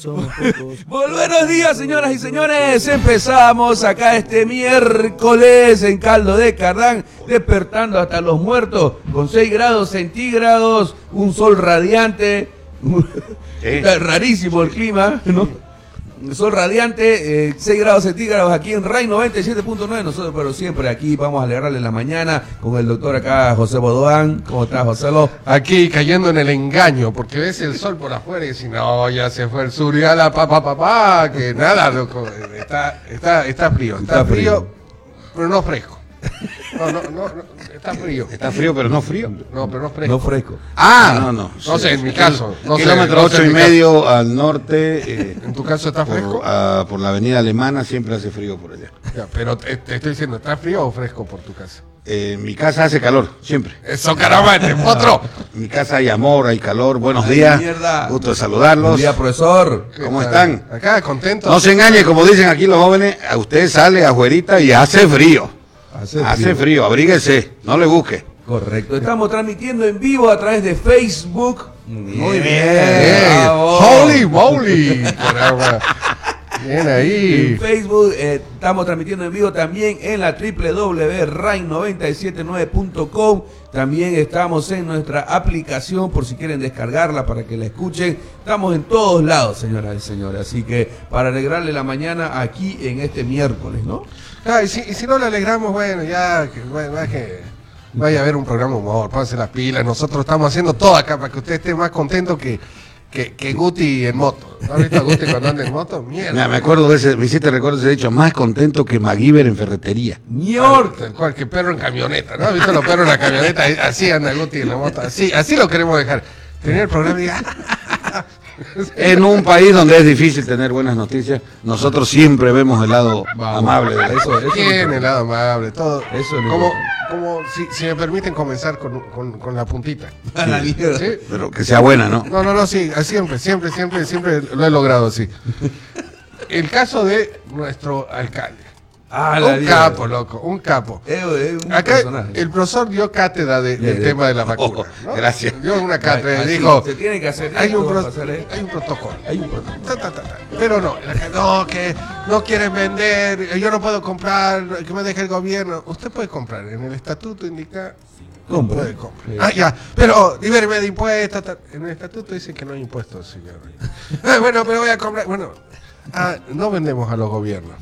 somos pocos. Buenos días, señoras y señores. Empezamos acá este miércoles en Caldo de Cardán, despertando hasta los muertos con 6 grados centígrados, un sol radiante. Está rarísimo el clima, ¿no? Sol radiante, eh, 6 grados centígrados aquí en RAI 97.9. Nosotros, pero siempre aquí vamos a alegrarle la mañana con el doctor acá, José Bodoán. ¿Cómo estás, José Lo? Aquí cayendo en el engaño, porque ves el sol por afuera y dices, no, ya se fue el sur, ya la papá, papá, que nada, loco, está, está, está frío, está, Está frío, frío. pero no fresco. No, no, no, no, está frío. Está frío, pero no frío. No, pero no fresco. No fresco. Ah, no, no. No sé, en mi caso. No sé, Kilómetro ocho y medio al norte. eh, ¿En tu caso está fresco? por, ah, por la avenida alemana siempre hace frío por allá. Ya, pero te, te estoy diciendo, ¿está frío o fresco por tu casa? Eh, en mi casa hace calor, siempre. Eso, caramba, este otro. En mi casa hay amor, hay calor. Buenos Ay, días. mierda. Gusto de Buen saludarlos. día, profesor. ¿Cómo están? Acá, contento. No se engañe, como dicen aquí los jóvenes, a usted sale afuerita y hace frío. Hace Hace frío. frío, abríguese, no le busque. Correcto. Estamos transmitiendo en vivo a través de Facebook. Muy bien. Bien. Holy moly. En. Facebook eh, estamos transmitiendo en vivo también en la www.rai979.com. También estamos en nuestra aplicación por si quieren descargarla para que la escuchen. Estamos en todos lados, señoras y señores. Así que para alegrarle la mañana aquí en este miércoles, ¿no? Ah, y, si, y si no le alegramos, bueno, ya que, bueno, va que vaya a haber un programa humor, pónganse las pilas. Nosotros estamos haciendo todo acá para que usted esté más contento que, que, que Guti en moto. ¿No has visto a Guti cuando anda en moto? Mierda. Mira, me acuerdo de ese, me hiciste recuerdo ese hecho, más contento que MacGyver en ferretería. York. Tal cual, que perro en camioneta, ¿no? ¿Has visto los perros en la camioneta? Así anda Guti en la moto, así, así lo queremos dejar. Tener el programa y diga, En un país donde es difícil tener buenas noticias, nosotros siempre vemos el lado amable de Eso, eso. Bien, el lado amable, todo. Eso como, como si, si me permiten comenzar con, con, con la puntita. Mierda. ¿Sí? Pero que sea buena, ¿no? No, no, no, sí, siempre, siempre, siempre, siempre lo he logrado así. El caso de nuestro alcalde. Ah, un capo, loco, un capo. Es un Acá personaje. el profesor dio cátedra de- del De- de- tema de la vacuna. ¿no? gracias. Dio una cátedra y dijo, se tiene que hacer hay un, pro- pasar esto. hay un protocolo. Hay un protocolo. Ta, ta, ta, ta. Pero no, no, que no quieren vender, yo no puedo comprar, que me deje el gobierno. Usted puede comprar, en el estatuto indica Compra. puede comprar. Ah, ya, pero libéreme de impuestos. En el estatuto dice que no hay impuestos, señor. Ah, bueno, pero voy a comprar. Bueno, ah, no vendemos a los gobiernos.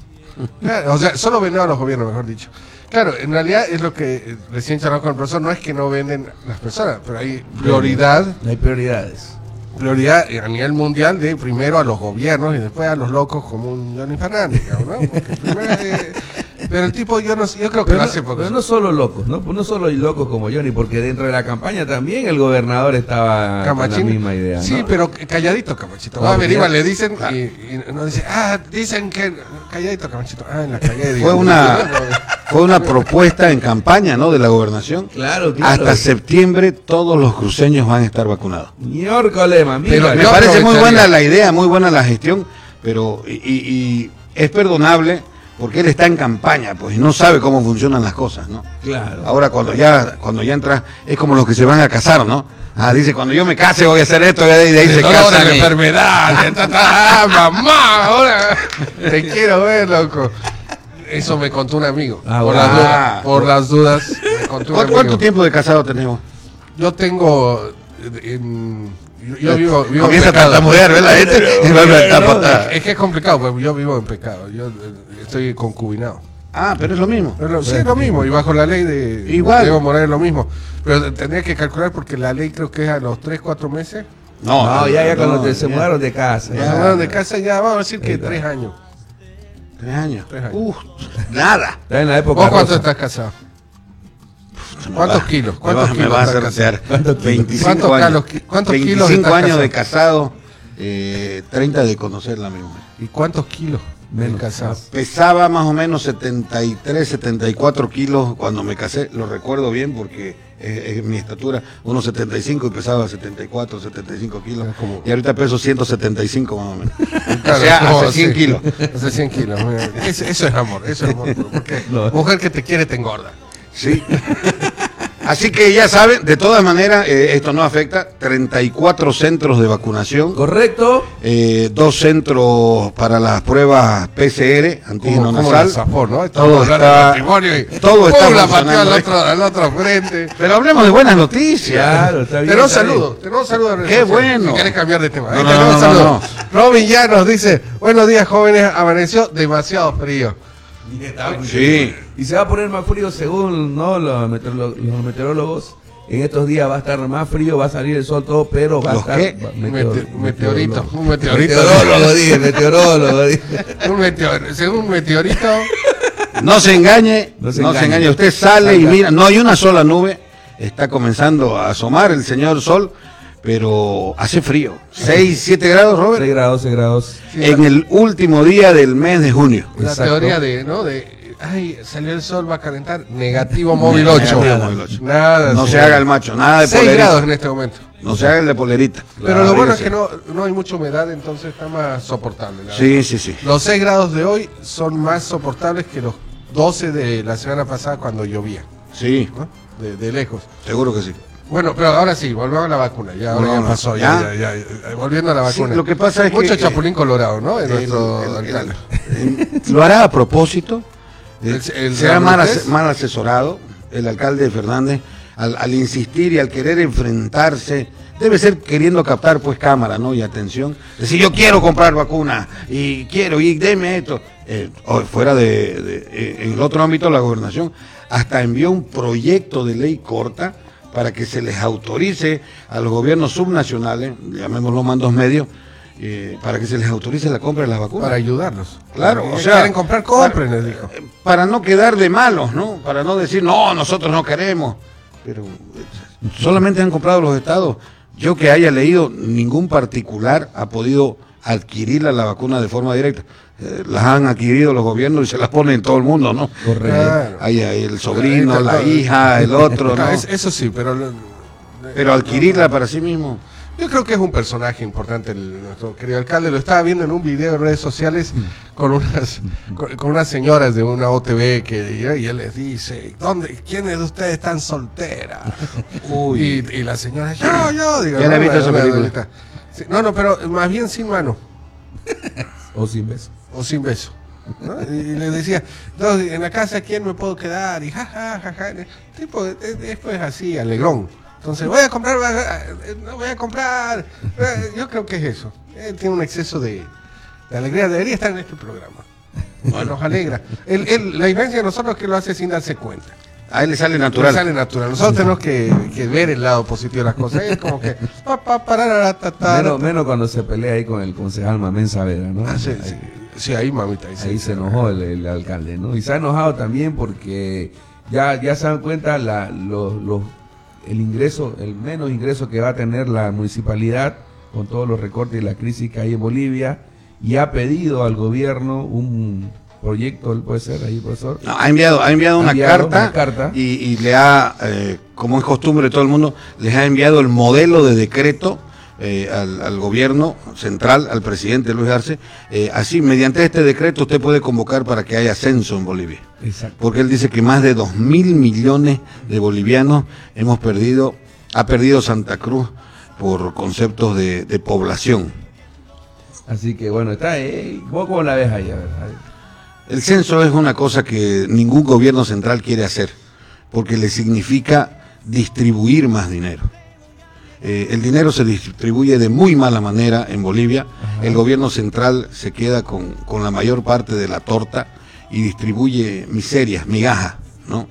Claro, o sea, solo vendemos a los gobiernos, mejor dicho. Claro, en realidad es lo que eh, recién charlamos con el profesor, no es que no venden las personas, pero hay prioridad No hay prioridades. prioridad a nivel mundial de primero a los gobiernos y después a los locos como un Johnny Fernández, ¿no? Porque primero, eh, pero el tipo yo no yo creo que Pero lo hace porque pero no solo locos, ¿no? No solo hay locos como Johnny, porque dentro de la campaña también el gobernador estaba Camachín. con la misma idea. Sí, pero calladito, Camachito. No, Va ya- le dicen y, y no dice, ah, dicen que calladito, Camachito. Ah, en la calle. Fue una, fue una propuesta en campaña, ¿no? De la gobernación. Claro, claro. Hasta septiembre todos los cruceños van a estar vacunados. Miércoles. Pero Me parece muy buena la idea, muy buena la gestión, pero y, y- y es perdonable porque él está en campaña, pues, y no sabe cómo funcionan las cosas, ¿no? Claro. Ahora cuando ya cuando ya entra es como los que se van a casar, ¿no? Ah, dice cuando yo me case voy a hacer esto y de ahí se casan. y- enfermedad, de ta, ta, ah, mamá, ahora te quiero ver, loco. Eso me contó un amigo. Ah, por, las dudas, por las dudas, me contó un ¿Cu- amigo. ¿Cuánto tiempo de casado tenemos? Yo tengo. en- yo, vivo, vivo en Comienza a pecado. tartamudear, ¿ves la gente? Y va a apretar no, patada. Es que es complicado, pues yo vivo en pecado. Yo eh, estoy concubinado. Ah, pero es lo mismo. Pero sí, es lo mismo, y bajo la ley de Igual. Evo Morales es lo mismo. Pero tendría que calcular porque la ley creo que es a los 3, 4 meses. No, ya, ya cuando no, te- se mudaron de casa. Ya ya. mudaron de casa ya, vamos a decir que Ahí está. 3 años. Tres años. Tres años. Uf, nada. Está en la época. ¿Vos cuánto estás casado? Me ¿Cuántos va- kilos? me ¿Cuántos Me kilos va a estás hacer ¿Cuántos kilos? 25 ¿Cuántos años. cuántos kilos 25 estás años de casado? eh, 30 de conocerla misma. ¿Y cuántos kilos? Menos. casado. Pesaba más o menos 73, 74 kilos cuando me casé, lo recuerdo bien porque es, es mi estatura, unos 75 y pesaba 74, 75 kilos. Es como- Y ahorita peso 175 más o menos. Claro, o sea, no, hace 100 sí. kilos. Hace 100 kilos. Es- eso es amor, eso es amor. Porque No. mujer que te quiere te engorda. Sí. Así que ya saben, de todas maneras, eh, esto no afecta. 34 centros de vacunación, Correcto. eh, dos centros para las pruebas PCR, antígeno nasal. Safor, ¿no? Todo está- y todo está la pateó al ¿eh? otro, al otro frente. Pero hablemos de buenas noticias. Claro, está bien. Bien. saludos, tenemos saludos. en redes Qué bueno. Si querés cambiar de tema. No, no, tenemos no, no. Robin ya nos dice, buenos días jóvenes, amaneció demasiado frío. Sí. Y se va a poner más frío según ¿no? los, meteorólogos. En estos días va a estar más frío, va a salir el sol todo, pero va ¿Los a estar... qué? va- Mete- meteorito, meteorólogo. un meteorito. Meteorólogo, dije, meteorólogo, dije. Un meteor- según un meteorito, No se engañe, No no se se, engañe. Usted sale y mira, no hay una sola nube. Está comenzando a asomar el señor sol, pero hace frío. 6, 7 grados, 6 Robert. grados, 6 grados. Sí, En el último día del mes de junio. la Exacto. teoría de, ¿no? De, ay, salió el sol, va a calentar, negativo móvil 8. Negativo móvil ocho. Nada. No sí. se haga el macho, nada de 6 polerita. grados en este momento. No se haga el de polerita. Pero lo bueno es que no, no hay mucha humedad, entonces está más soportable. la Sí, sí, sí. Los 6 grados de hoy son más soportables que los 12 de la semana pasada cuando llovía, Sí, ¿no? De, de lejos. seguro que sí. Bueno, pero ahora sí, volvamos a la vacuna. Ya, ahora No, ya pasó, ya, ya. ya, Volviendo a la Sí, vacuna. lo que pasa es Mucho que- chapulín colorado, ¿no? En nuestro el- eh, lo hará a propósito. Eh, será mal, asesorado el alcalde Fernández al, al insistir y al querer enfrentarse. Debe ser queriendo captar pues cámara, ¿no? Y atención. Decir, yo quiero comprar vacuna y quiero y deme esto. Eh, fuera de, de- eh, en el otro ámbito, la gobernación hasta envió un proyecto de ley corta para que se les autorice a los gobiernos subnacionales, llamémoslo mandos medios, eh, para que se les autorice la compra de las vacunas. Para ayudarlos. Claro, o sea, quieren comprar, compren, les dijo. para no quedar de malos, ¿no? Para no decir, no, nosotros no queremos. Pero eh, solamente han comprado los estados. Yo que haya leído, ningún particular ha podido adquirir la, la vacuna de forma directa. Eh, las han adquirido los gobiernos y se las ponen todo el mundo, ¿no? Correcto. Claro. Hay, hay el sobrino, la hija, el otro, ¿no? Claro, es- eso sí, pero... Pero adquirirla para sí mismo. Yo creo que es un personaje importante el, nuestro querido alcalde. Lo estaba viendo en un video en redes sociales con unas con, con unas señoras de una OTV que y él les dice, ¿dónde, ¿quiénes de ustedes están solteras? Uy. Y, y la señora, yo, yo, digo, Ya he "No, visto una- esa una película". abuelita. Sí, no, no, pero más bien sin mano O sin beso. o sin beso. ¿no? Y, y le decía, no, en la casa, ¿quién me puedo quedar? Y jaja, jaja. Tipo, es- es pues así, alegrón. Entonces, voy a comprar, eh, no voy a comprar. Eh, Yo creo que es eso. Él tiene un exceso de, de alegría. Debería estar en este programa. Nos alegra. La diferencia de nosotros es que lo hace sin darse cuenta. A él le sale Natural. Sale natural. Nosotros tenemos que, que ver el lado positivo de las cosas. Es como que. pa, pa, pararara, ta, ta, Menos, ta. menos cuando se pelea ahí con el concejal Mamén Saavedra, ¿no? Ah, sí, Ahí- sí. Sí, ahí, mamita. Ahí, sí. Ahí se enojó el, el alcalde, ¿no? Y se ha enojado también porque ya, ya se dan cuenta la, los, los- el ingreso, el menos ingreso que va a tener la municipalidad con todos los recortes y la crisis que hay en Bolivia y ha pedido al gobierno un proyecto, puede ser ahí, profesor. No, ha enviado, ha enviado Ha una enviado carta, una carta. Y, y le ha, eh, como es costumbre de todo el mundo, les ha enviado el modelo de decreto eh, al, al gobierno central, al presidente Luis Arce. Eh, así, mediante este decreto usted puede convocar para que haya censo en Bolivia. Exacto. Porque él dice que más de dos mil millones de bolivianos hemos perdido, ha perdido Santa Cruz por conceptos de, de población. Así que bueno, está ahí. ¿Vos cómo la ves ahí? El censo es una cosa que ningún gobierno central quiere hacer, porque le significa distribuir más dinero. Eh, el dinero se distribuye de muy mala manera en Bolivia. El gobierno central se queda con, con la mayor parte de la torta y distribuye miserias, migajas, ¿no?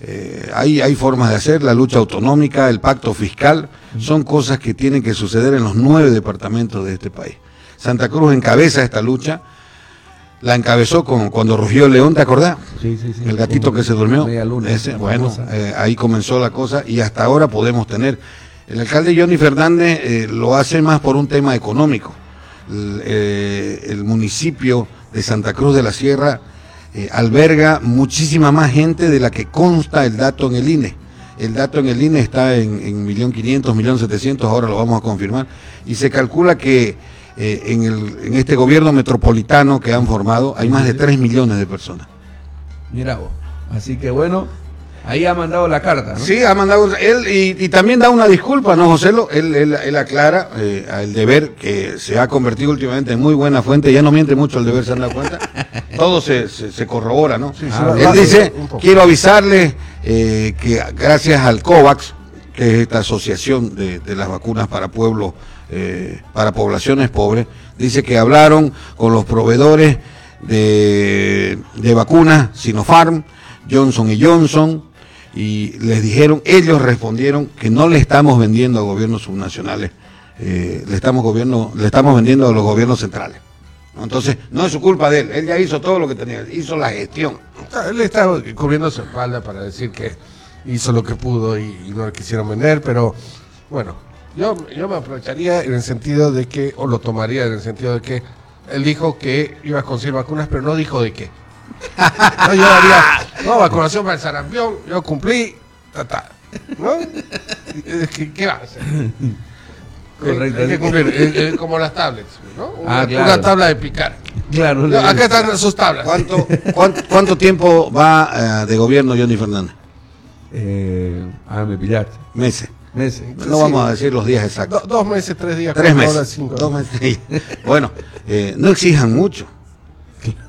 Eh, hay, hay formas de hacer, la lucha autonómica, el pacto fiscal, son cosas que tienen que suceder en los nueve departamentos de este país. Santa Cruz encabeza esta lucha, la encabezó con, cuando rugió el león, ¿te acordás? Sí, sí, sí. El gatito que se durmió. Media luna. Ese, bueno, eh, ahí comenzó la cosa y hasta ahora podemos tener. El alcalde Johnny Fernández eh, lo hace más por un tema económico. El, eh, el municipio de Santa Cruz de la Sierra alberga muchísima más gente de la que consta el dato en el INE. El dato en el INE está en, en 1.500.000, 1.700.000, ahora lo vamos a confirmar. Y se calcula que eh, en, el, en este gobierno metropolitano que han formado hay más de 3 millones de personas. Mira vos. Así que bueno, ahí ha mandado la carta, ¿no? Sí, ha mandado él y, y también da una disculpa, ¿no, José? Lo- Él, él, él aclara eh, al deber que se ha convertido últimamente en muy buena fuente, ya no miente mucho el deber, se han dado cuenta. Todo se, se, se corrobora, ¿no? Sí, Ah, él dice, quiero avisarles eh, que gracias al COVAX, que es esta asociación de, de las vacunas para pueblos, eh, para poblaciones pobres, dice que hablaron con los proveedores de, de vacunas Sinopharm, Johnson y Johnson, y les dijeron, ellos respondieron que no le estamos vendiendo a gobiernos subnacionales, eh, le, estamos gobierno, le estamos vendiendo a los gobiernos centrales. Entonces, no es su culpa de él, él ya hizo todo lo que tenía, hizo la gestión. Ah, Él está cubriendo su espalda para decir que hizo lo que pudo y no le quisieron vender, pero bueno, yo, yo me aprovecharía en el sentido de que, o lo tomaría en el sentido de que él dijo que iba a conseguir vacunas, pero no dijo de qué. No, yo haría, no, vacunación para el sarampión, yo cumplí, ta, ta, ¿no? ¿Qué va a hacer? Correcto. Hay que cumplir, eh, eh, como las tablets, ¿no? Una, Ah, claro. una tabla de picar. Claro, acá están sus tablas. ¿Cuánto, cuánto, cuánto tiempo va eh, de gobierno Johnny Fernández? Eh, ah, me pillaste. Meses. Meses. No Sí. vamos a decir los días exactos. Do- dos meses, tres días, Tres cuatro horas, meses. cinco Dos horas. meses. Bueno, eh, no exijan mucho.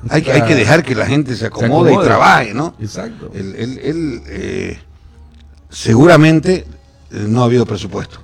Hay que, hay que dejar que la gente se acomode, y acomode. trabaje, ¿no? Exacto. Él, él- él, eh, seguramente eh, no ha habido presupuesto.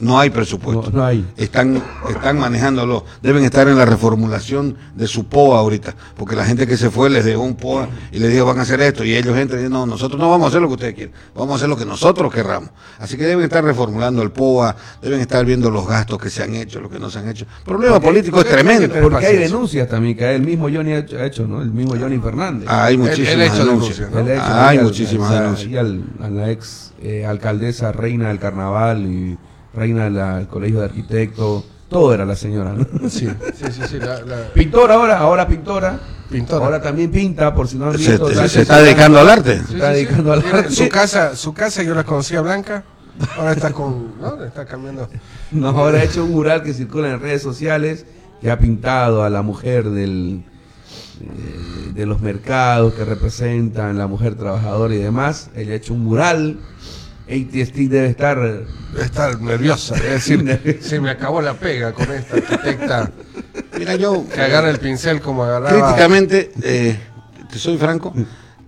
No hay presupuesto. No, no hay. Están, están manejándolo. Deben estar en la reformulación de su POA ahorita. Porque la gente que se fue les dejó un POA y les dijo van a hacer esto. Y ellos entran y dicen, no, nosotros no vamos a hacer lo que ustedes quieren. Vamos a hacer lo que nosotros querramos. Así que deben estar reformulando el POA. Deben estar viendo los gastos que se han hecho, lo que no se han hecho. El problema político es tremendo. porque- Porque hay denuncias también que el mismo Johnny ha hecho, ¿no? El mismo Johnny Fernández. Hay Él- él muchísimas ha hecho denuncias. Hay al- muchísimas al- denuncias. al- a la ex eh, alcaldesa, reina del carnaval y reina del colegio de arquitectos. Todo era la señora, ¿no? Sí, sí, sí, sí, la, la Pintora ahora, ahora pintora. pintora. Ahora también pinta, por si no han Se, visto. se- está dedicando al arte. Se está dedicando al arte. Su casa, su casa yo la conocía blanca, ahora está con, ¿no? Está cambiando. No, ahora ha hecho un mural que circula en redes sociales que ha pintado a la mujer del eh, de los mercados que representan la mujer trabajadora y demás. Ella ha hecho un mural. ATST debe estar Debe estar nerviosa, es decir, se me acabó la pega con esta arquitecta Mira, yo que agarra el pincel como agarraba. críticamente, eh, te soy franco,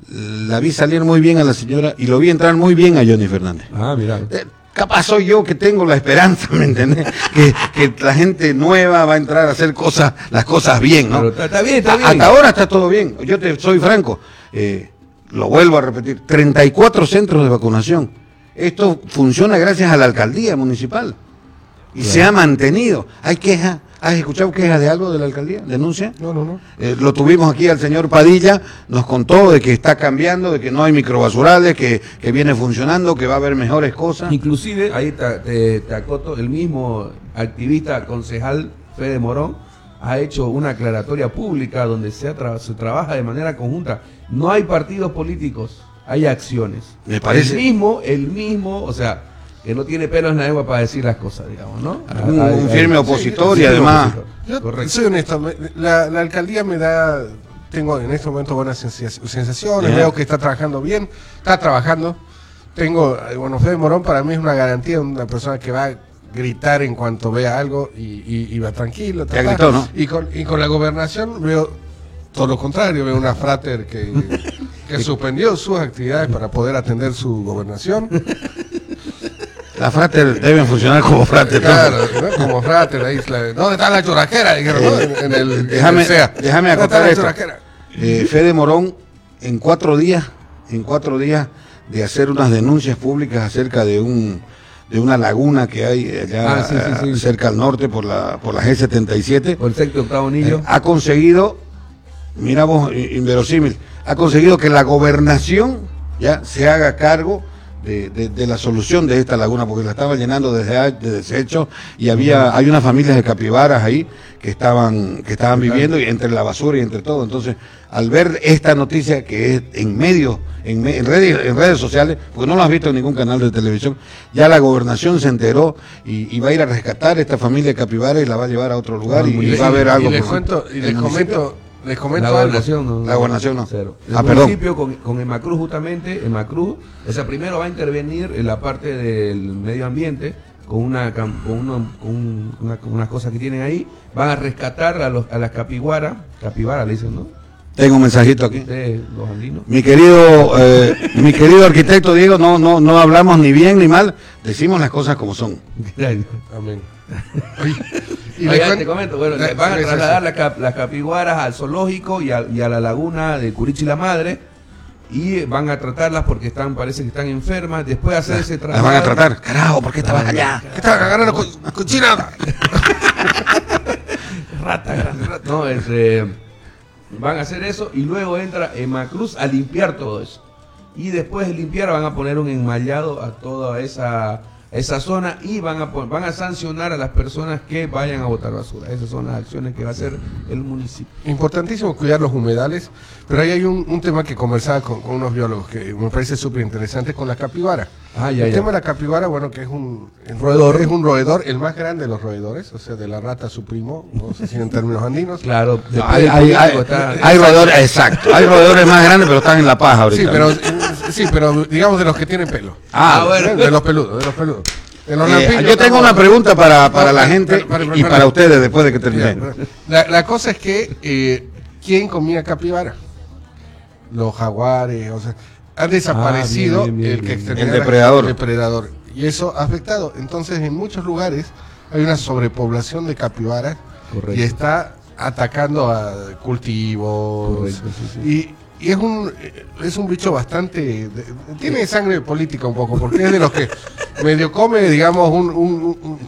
la vi salir muy bien a la señora y lo vi entrar muy bien a Johnny Fernández. Ah, mira. Eh, Capaz soy yo que tengo la esperanza, ¿me entendés? Que, que la gente nueva va a entrar a hacer cosas, las cosas bien, ¿no? Pero está- está bien, está bien. Hasta ahora está todo bien. Yo te soy franco. eh, lo vuelvo a repetir. 34 centros de vacunación. Esto funciona gracias a la alcaldía municipal. Y se ha mantenido. Hay quejas. ¿Has escuchado quejas de algo de la alcaldía? ¿Denuncia? No, no, no. Eh, lo tuvimos aquí al señor Padilla, nos contó de que está cambiando, de que no hay microbasurales, que, que viene funcionando, que va a haber mejores cosas. Inclusive, ahí te, acoto, el mismo activista concejal Fede Morón ha hecho una aclaratoria pública donde se, tra- se trabaja de manera conjunta. No hay partidos políticos, hay acciones. Me parece- El mismo, el mismo, o sea, que no tiene pelos en la lengua para decir las cosas, digamos, ¿no? Un- firme opositor sí, y además-. Yo Correcto. soy honesto, me- la, la alcaldía me da, tengo en este momento buenas sensa- sensaciones, veo que está trabajando bien, está trabajando. Tengo, eh, bueno, Fede Morón para mí es una garantía, una persona que va a gritar en cuanto vea algo y, y- y va tranquilo. ta, Ya gritó, ¿no? Y con, y con la gobernación veo todo lo contrario, veo una frater que, que suspendió sus actividades para poder atender su gobernación. Las frater deben funcionar como frater. Claro, ¿no? como frater, ahí, ¿dónde está la churrasquera? Dijeron, ¿no? En, en el, en Déjame, el déjame ¿Dónde está acotar esto. Eh, Fede Morón, en cuatro días, en cuatro días de hacer unas denuncias públicas acerca de un de una laguna que hay allá Ah, sí, sí, sí. eh, cerca al norte por la por la G77, Por el sexto octavo anillo. eh, ha conseguido, mira vos, inverosímil, ha conseguido que la gobernación ya se haga cargo de, de- de la solución de esta laguna, porque la estaba llenando desde a- de desechos y había hay unas familias de capibaras ahí que estaban que estaban viviendo y entre la basura y entre todo. Entonces, al ver esta noticia que es en medios, en, redes, en redes sociales, porque no lo has visto en ningún canal de televisión, ya la gobernación se enteró y, y va a ir a rescatar esta familia de capibaras y la va a llevar a otro lugar y, y va a haber algo. Y les cuento, y les comento, les comento La algo. gobernación no. La gobernación no. Cero. El Ah, perdón. municipio con, con Emacruz justamente, Emacruz, o sea, primero va a intervenir en la parte del medio ambiente con una con, uno- con un- una- con unas cosas que tienen ahí, van a rescatar a los a las capiguaras, capibara le dicen, ¿no? Tengo un mensajito aquí. Ustedes, los andinos. Mi querido, eh, mi querido arquitecto Diego, no, no, no hablamos ni bien ni mal, decimos las cosas como son. Amén. Y Oiga, te comento, bueno, Eh, van a trasladar las, cap- las capiguaras al zoológico y a, y a la laguna de Curichi la Madre y van a tratarlas porque están, parece que están enfermas. Después de hacer ese Las traslado. van a tratar. Carajo, ¿por qué estabas allá? ¿Qué están agarrando co- cochina? Rata, grande, rata. No, este, van a hacer eso y luego entra Emacruz a limpiar todo eso. Y después de limpiar van a poner un enmallado a toda esa, esa zona y van a, van a sancionar a las personas que vayan a botar basura. Esas son las acciones que va a hacer el municipio. Importantísimo cuidar los humedales, pero ahí hay un, un tema que conversaba con, con unos biólogos que me parece súper interesante con la capibara. Ah, ya, el ya. tema de la capibara, bueno, que es un Roedor. es un roedor, el más grande de los roedores, o sea, de la rata su primo, no sé si en términos andinos. Claro, después Hay, del hay, hay, político está- hay roedores, exacto. Hay roedores más grandes, pero están en la paja ahorita. Sí, pero, sí, pero digamos de los que tienen pelo. Ah, Ah, bueno. De los peludos, de los peludos. Eh, yo tengo no, una pregunta para, para No, la para- gente para- para- y para- ustedes después de que Ya, termine. La, la cosa es que, eh, ¿quién comía capibara? Los jaguares, o sea, ha desaparecido Ah, bien, bien, el que El depredador. el depredador. Y eso ha afectado. Entonces, en muchos lugares hay una sobrepoblación de capibaras Correcto. y está atacando a cultivos. Correcto, sí, sí. Y, y es un es un bicho bastante de- tiene sangre política un poco porque es de los que medio come digamos un, un, un,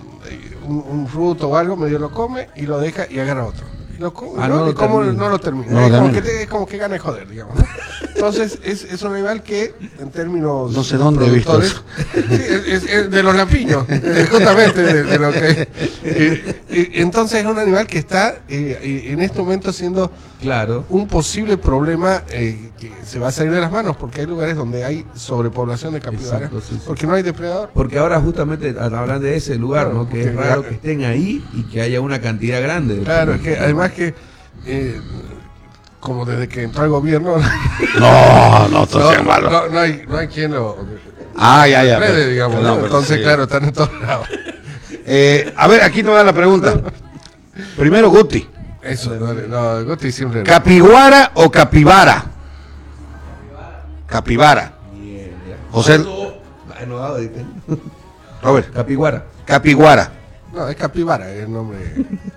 un- un fruto o algo medio lo come y lo deja y agarra otro lo Ah, ¿no? no lo termina. no lo termina No es, como que te- es como que gana de joder digamos entonces es, es un animal que en términos No sé dónde he visto productores- Sí, es, es- es de los lampiños eh, justamente de, de lo que eh, entonces es un animal que está eh, en este momento siendo Claro. un posible problema eh, que se va a salir de las manos porque hay lugares donde hay sobrepoblación de capibaras Exacto, sí, sí. porque no hay depredador. Porque ahora justamente hablan de ese lugar, Claro, ¿no? Que es raro ya- que estén ahí y que haya una cantidad grande. de Claro, es que además que eh, como desde que entró el gobierno No, no, no, sea malo. no- no hay, no hay quien lo Ah, ya, ya. frene, pero- digamos. ¿no? Entonces, sí. claro, están en todos lados. Eh, a ver, aquí te va la pregunta. Primero, Guti. Eso, no, no Guti siempre. ¿Capiguara o capibara? Capibara. José. Robert, Capiguara. capiguara, No, es capibara es el nombre.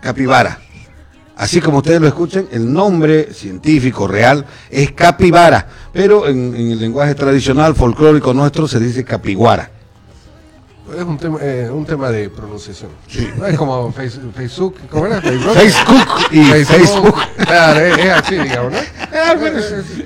capibara. Así como ustedes lo escuchan, el nombre científico real es capibara, pero en, en el lenguaje tradicional folclórico nuestro se dice capiguara. Es un tema, eh, un tema de pronunciación. No es como face- Facebook. ¿Cómo era? Facebook. Facebook y Facebook. Claro, es, es así, digamos, ¿no?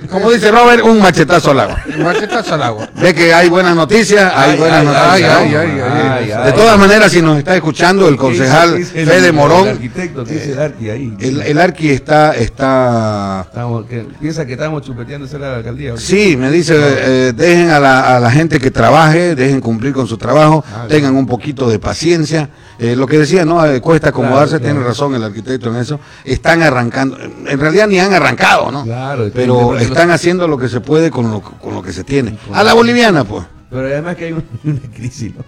Como dice Robert, un machetazo al agua. Machetazo al agua. Ve que hay buenas noticias, hay Ay, buenas ay, noticias. De todas maneras, si nos está escuchando el concejal ¿Qué dice el- Fede El Morón, arquitecto, ¿qué dice el arqui ahí? el, el Arqui está, está Estamos- que- piensa que estamos chupeteando a la alcaldía. Sí, me dice, eh, dejen a la, a la gente que trabaje, dejen cumplir con su trabajo, Ah, tengan un poquito de paciencia. Eh, lo que decía, ¿no? Eh, cuesta acomodarse, Claro, tiene claro. razón el arquitecto en eso. Están arrancando, en realidad ni han arrancado, ¿no? Claro, Pero están haciendo lo que se puede con lo, con lo que se tiene. A la boliviana, pues. Pero además que hay un- una crisis, ¿no?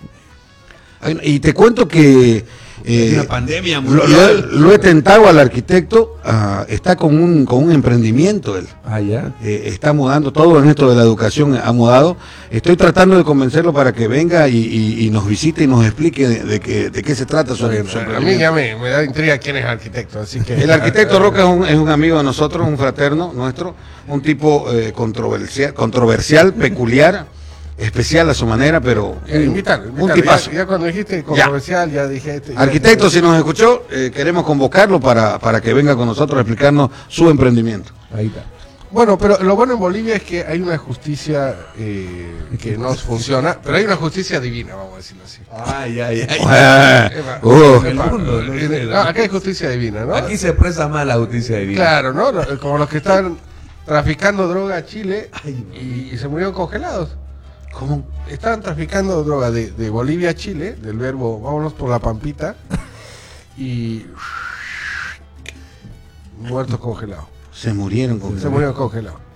Y te cuento que eh, una pandemia lo, mundial. lo- lo he tentado al arquitecto, ah, está con un, con un emprendimiento él. Ah, ya. eh, está mudando todo en esto de la educación ha mudado estoy tratando de convencerlo para que venga y, y- y nos visite y nos explique de, de qué, de qué se trata su, su A mí ya me, me da intriga quién es arquitecto, así que... el arquitecto Roca es un, es un amigo de nosotros un fraterno nuestro un tipo eh, controversial controversial peculiar especial a su manera pero Eh, un, invítalo, un tipazo Ya, ya cuando dijiste controversial, ya, dije... este, ya- arquitecto si nos escuchó eh, queremos convocarlo para, para que venga con nosotros a explicarnos su emprendimiento Ahí está. Bueno, pero lo bueno en Bolivia es que hay una justicia eh, que no funciona, pero hay una justicia divina, vamos a decirlo así. Ay, ay, ay. Epa, Uh. El mundo, no eh, no, acá hay justicia divina, ¿no? Aquí se expresa más la justicia divina. Claro, ¿no? Como los que están traficando droga a Chile y, y se murieron congelados. ¿Cómo? Estaban traficando droga de, de Bolivia a Chile, del verbo vámonos por la pampita, y muertos congelados. Se murieron con Se murieron congelados.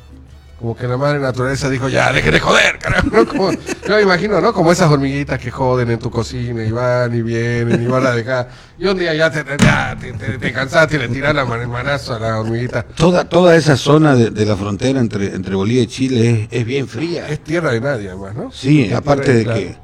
Como que la madre naturaleza dijo, ya, deje de joder, carajo. ¿no? Como- yo me imagino, ¿no? Como esas hormiguitas que joden en tu cocina y van y vienen y van a dejar. Y un día ya te, ya, te, te- te cansaste y le tirás la man- manazo a la hormiguita. Toda, toda esa zona de, de la frontera entre, entre Bolivia y Chile es, es bien fría. Es tierra de nadie, además, ¿no? Sí, Es aparte de claro. que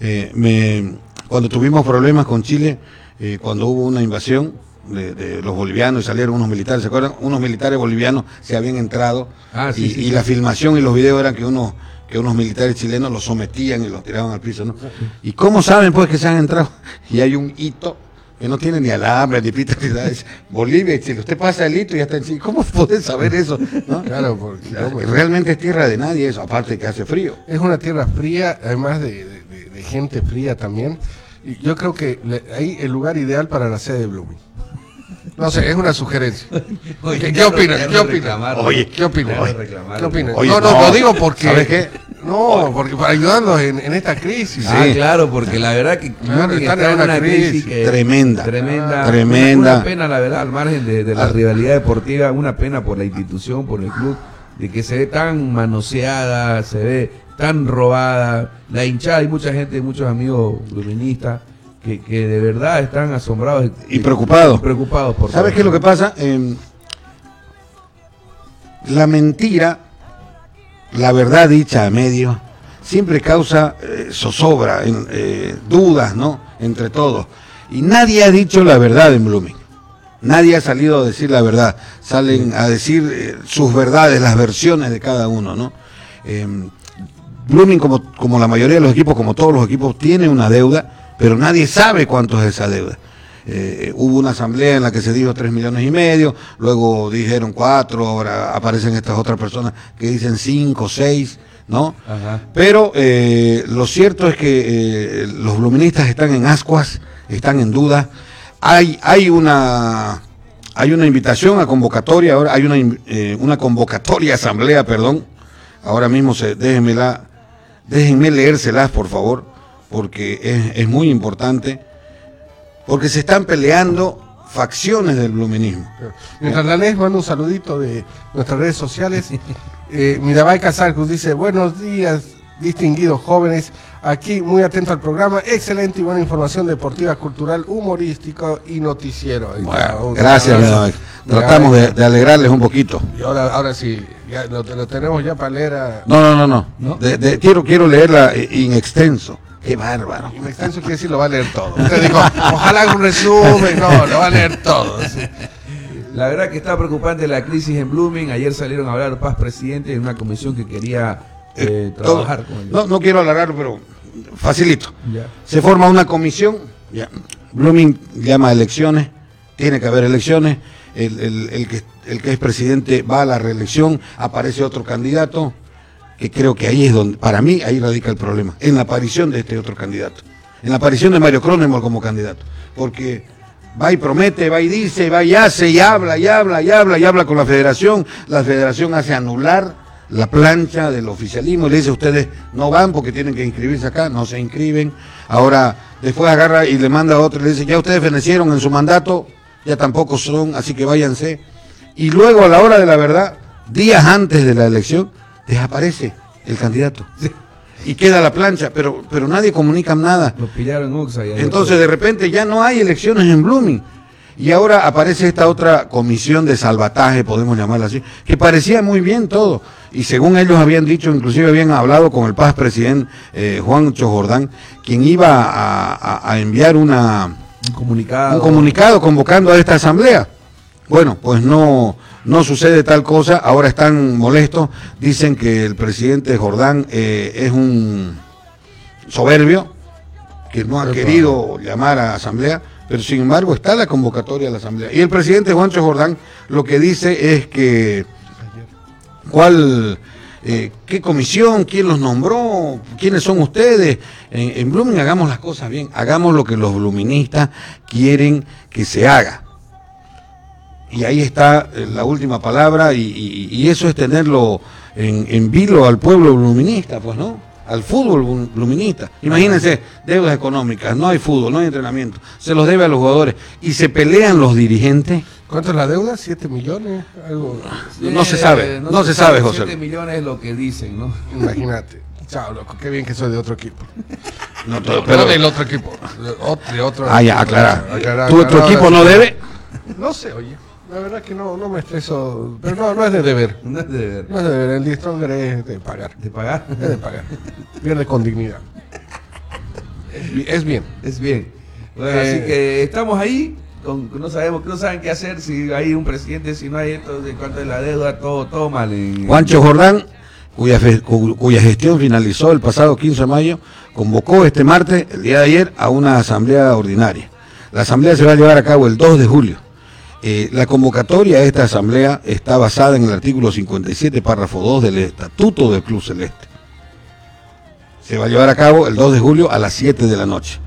eh, me, cuando tuvimos problemas con Chile, eh, cuando hubo una invasión de, de los bolivianos y salieron unos militares, ¿se acuerdan? Unos militares bolivianos se habían entrado Ah, sí, y, sí, y sí. la filmación y los videos eran que unos que unos militares chilenos los sometían y los tiraban al piso, ¿no? ¿Y cómo saben pues que se han entrado? Y hay un hito que no tiene ni alambre, ni pita, ni nada, es Bolivia y Chile. Usted pasa el hito y ya está en Chile. ¿Cómo puede saber eso? no? Claro, porque no, pues, Realmente es tierra de nadie eso, aparte que hace frío. es una tierra fría, además de, de- de- de gente fría también. Y yo creo que le- ahí el lugar ideal para la sede de Blooming. No sé, es una sugerencia. Oye, ¿Qué, ya qué opinan? Oye, ¿qué opinan? ¿Qué opinan? No, no, no. lo digo porque. ¿Sabes qué? No, porque para ayudarlos en, en esta crisis. Ah, Sí. claro, porque la verdad que Claro, están está en una una crisis, crisis que- Tremenda. tremenda, Tremenda. Una, pena, la verdad, al margen de, de la Ah. rivalidad deportiva, una pena por la institución, por el club, de que se ve tan manoseada, se ve tan robada. La hinchada, hay mucha gente, muchos amigos luministas que, que de verdad están asombrados Y preocupados. preocupados por ¿Sabes qué es lo que pasa? Eh, la mentira, la verdad dicha a medio, siempre causa eh, zozobra, eh, dudas, ¿no? Entre todos. Y nadie ha dicho la verdad en Blooming. Nadie ha salido a decir la verdad. Salen a decir eh, sus verdades, las versiones de cada uno, ¿no? Eh, Blooming, como, como la mayoría de los equipos, como todos los equipos, tiene una deuda, pero nadie sabe cuánto es esa deuda. Eh, hubo una asamblea en la que se dijo tres millones y medio, luego dijeron cuatro, ahora aparecen estas otras personas que dicen cinco, seis, ¿no? Ajá. Pero eh, lo cierto es que eh, los bluministas están en ascuas, están en duda. Hay, hay una hay una invitación a convocatoria, ahora hay una, una convocatoria a asamblea, perdón. Ahora mismo se, déjenme, la, déjenme leérselas, por favor, porque es, es muy importante. Porque se están peleando facciones del bluminismo. Mientras la mando un saludito de nuestras redes sociales. Eh, Mirabay Casarcus dice, buenos días, distinguidos jóvenes. Aquí muy atento al programa. Excelente y buena información deportiva, cultural, humorístico y noticiero. Bueno, gracias. Mirabay. Tratamos de, de alegrarles un poquito. Y ahora, ahora sí, ya lo, lo tenemos ya para leer a... No, no, no, no. ¿No? De- de- quiero, quiero leerla eh, in extenso. Qué bárbaro. En extenso quiere decir lo va a leer todo. Usted dijo, ojalá haga un resumen. No, lo va a leer todo. sí. La verdad que está preocupante la crisis en Blooming. Ayer salieron a hablar Paz Presidente en una comisión que quería eh, trabajar con el... No, no quiero alargarlo, pero facilito. Ya. Se forma una comisión. Ya. Blooming llama a elecciones. Tiene que haber elecciones. El, el- el que, el que es presidente va a la reelección. Aparece otro candidato. Que creo que ahí es donde, para mí, ahí radica el problema. En la aparición de este otro candidato. En la aparición de Mario Cronenberg como candidato. Porque va y promete, va y dice, va y hace, y habla, y habla, y habla, y habla con la federación. La federación hace anular la plancha del oficialismo y le dice ustedes no van porque tienen que inscribirse acá, no se inscriben. Ahora después agarra y le manda a otro y le dice ya ustedes fenecieron en su mandato, ya tampoco son, así que váyanse. Y luego a la hora de la verdad, días antes de la elección, desaparece el candidato. Y queda la plancha, pero, pero nadie comunica nada. Los pillaron Uxa. Entonces de repente ya no hay elecciones en Blooming. Y ahora aparece esta otra comisión de salvataje, podemos llamarla así, que parecía muy bien todo. Y según ellos habían dicho, inclusive habían hablado con el paz presidente eh, Juancho Jordán, quien iba a, a- a enviar una, Un comunicado. un comunicado convocando a esta asamblea. Bueno, pues no, no sucede tal cosa, ahora están molestos, dicen que el presidente Jordán eh, es un soberbio, que no ha querido llamar a asamblea, pero sin embargo está la convocatoria a la asamblea. Y el presidente Juancho Jordán lo que dice es que ¿Cuál, eh, qué comisión, quién los nombró, quiénes son ustedes? En, en Blooming hagamos las cosas bien, hagamos lo que los bluministas quieren que se haga. Y ahí está eh, la última palabra y, y- y eso es tenerlo en, en vilo al pueblo bluminista, pues, ¿no? Al fútbol blu- bluminista. Imagínense, deudas económicas, no hay fútbol, no hay entrenamiento, se los debe a los jugadores y se pelean los dirigentes. ¿Cuánto es la deuda? ¿7 millones? Algo. No se sabe, no se sabe, José. 7 millones es lo que dicen, ¿no? Imagínate. Chao, loco. Qué bien que soy de otro equipo. No, todo- Pero pero, del otro equipo. De otro, de otro ah, ya. Aclarar, ¿Tu, aclarar, equipo no debe? No sé, oye. La verdad que no, no me estreso. Pero no, no es de deber. No es de deber. No es de deber. El Distronger es de pagar. ¿De pagar? Es de pagar. Pierde con dignidad. Es bi- Es bien. Es bien. Bueno, Eh, así que estamos ahí. Con, no sabemos, no saben qué hacer si hay un presidente, si no hay esto, de cuánto es la deuda, todo, todo mal. En, Juancho Jordán, cuya, fe- cu- cuya gestión finalizó el pasado 15 de mayo, convocó este martes, el día de ayer, a una asamblea ordinaria. La asamblea se va a llevar a cabo el 2 de julio. Eh, la convocatoria a esta asamblea está basada en el artículo 57, párrafo 2 del Estatuto del Club Celeste. Se va a llevar a cabo el 2 de julio a las 7 de la noche.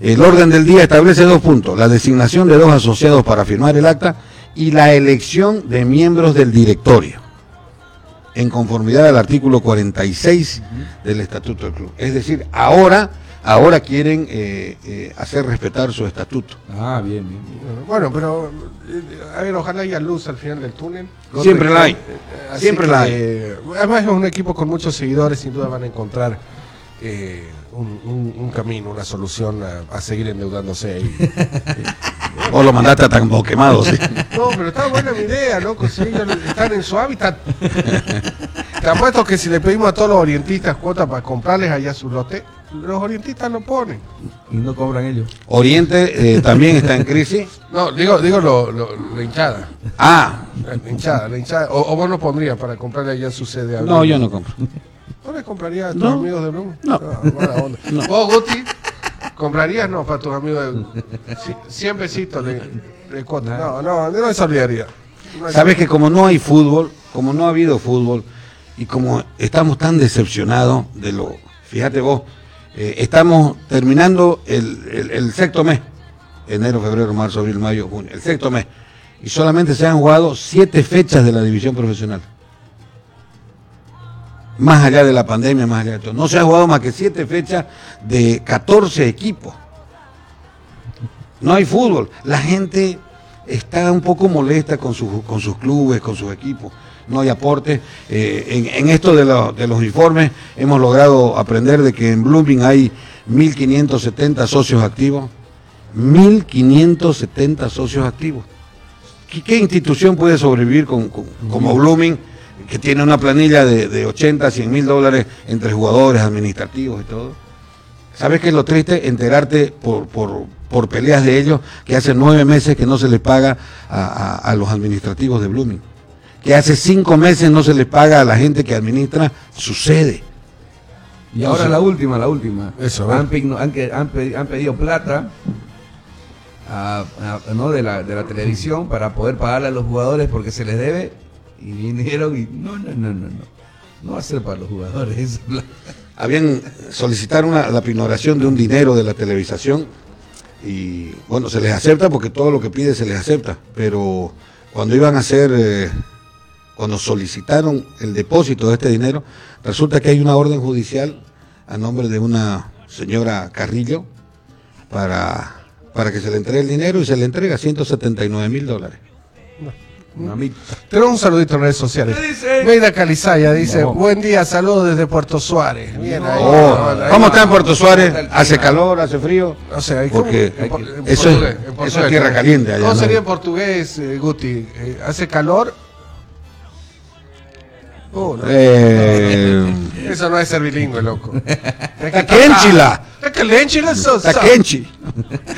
El orden del día establece dos puntos, la designación de dos asociados para firmar el acta y la elección de miembros del directorio en conformidad al artículo 46 del Estatuto del Club. Es decir, ahora, ahora quieren eh, eh, hacer respetar su estatuto. Ah, bien, bien. bien. Bueno, pero. eh, A ver, ojalá haya luz al final del túnel. Siempre la hay. Siempre la hay. Además, es un equipo con muchos seguidores. Sin duda van a encontrar eh, un, un- un camino, una solución a, a seguir endeudándose. Y- O lo mandaste a tan quemado, sí. No, pero está buena mi idea, loco. Si ellos están en su hábitat. Te apuesto que si le pedimos a todos los orientistas cuotas para comprarles allá su lote, los orientistas no ponen. Y no cobran ellos. Oriente eh, también está en crisis. No, digo, digo lo, lo- la hinchada. Ah, La hinchada, la hinchada. O, o vos no pondrías para comprarle allá su sede. a no, Blum? yo no compro. ¿No le comprarías a tus No. amigos de Bloom? No. mala onda. ¿Vos, Guti? ¿Comprarías? No, para tus amigos de Sí, 100 besitos de, de cuota. No, no, no hay solidaridad. No Sabes que como no hay fútbol, como no ha habido fútbol, y como estamos tan decepcionados de lo, fíjate vos, eh, estamos terminando el, el- sexto mes, enero, febrero, marzo, abril, mayo, junio, el sexto mes, y solamente se han jugado siete fechas de la división profesional. Más allá de la pandemia, más allá de todo. No se ha jugado más que siete fechas de 14 equipos. No hay fútbol. La gente está un poco molesta con, sus con sus clubes, con sus equipos. No hay aporte. Eh, en, en esto de, lo- de los informes hemos logrado aprender de que en Blooming hay 1.570 socios activos. 1.570 socios activos. ¿Qué, qué institución puede sobrevivir con, con- como Blooming, que tiene una planilla de, de 80, 100 mil dólares entre jugadores, administrativos y todo? ¿Sabes qué es lo triste? Enterarte por, por, por peleas de ellos que hace nueve meses que no se les paga a, a- a los administrativos de Blooming. Que hace cinco meses no se les paga a la gente que administra su sede. Y ahora la última, la última. Eso, han, han, pedido plata a- a- ¿no? de, la, de la televisión para poder pagarle a los jugadores porque se les debe. Y vinieron y no, no, no, no, no. No va a ser para los jugadores. esa plata. Habían solicitaron una- la pignoración de un dinero de la televisación y bueno, se les acepta porque todo lo que pide se les acepta, pero cuando iban a hacer, eh, cuando solicitaron el depósito de este dinero, resulta que hay una orden judicial a nombre de una señora Carrillo para, para que se le entregue el dinero y se le entrega 179 mil dólares. Mamita. Tenemos un saludito en redes sociales. Meida Calizaya dice, No. buen día, saludos desde Puerto Suárez. Bien ahí. Oh, Ahí ¿Cómo está en Puerto Suárez? ¿Hace calor? ¿Hace frío? No sé, ahí Porque eso es- portugués, en eso es portugués. tierra caliente allá, ¿Cómo ¿no? sería en portugués, eh, Guti? Eh, ¿Hace calor? Oh, no. Eh, Eso no es ser bilingüe, loco. Eso. Está quenchi.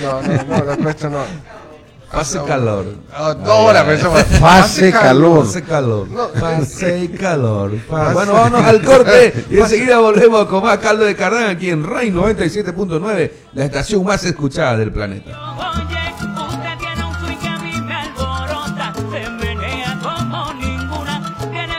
No, no, no, la cuesta no. Hace calor. Ah, pero eso- Hace calor. Hace calor. No. Hace calor. Bueno, vámonos al corte y enseguida volvemos con más caldo de cardán aquí en RAI 97.9, la estación más escuchada del planeta.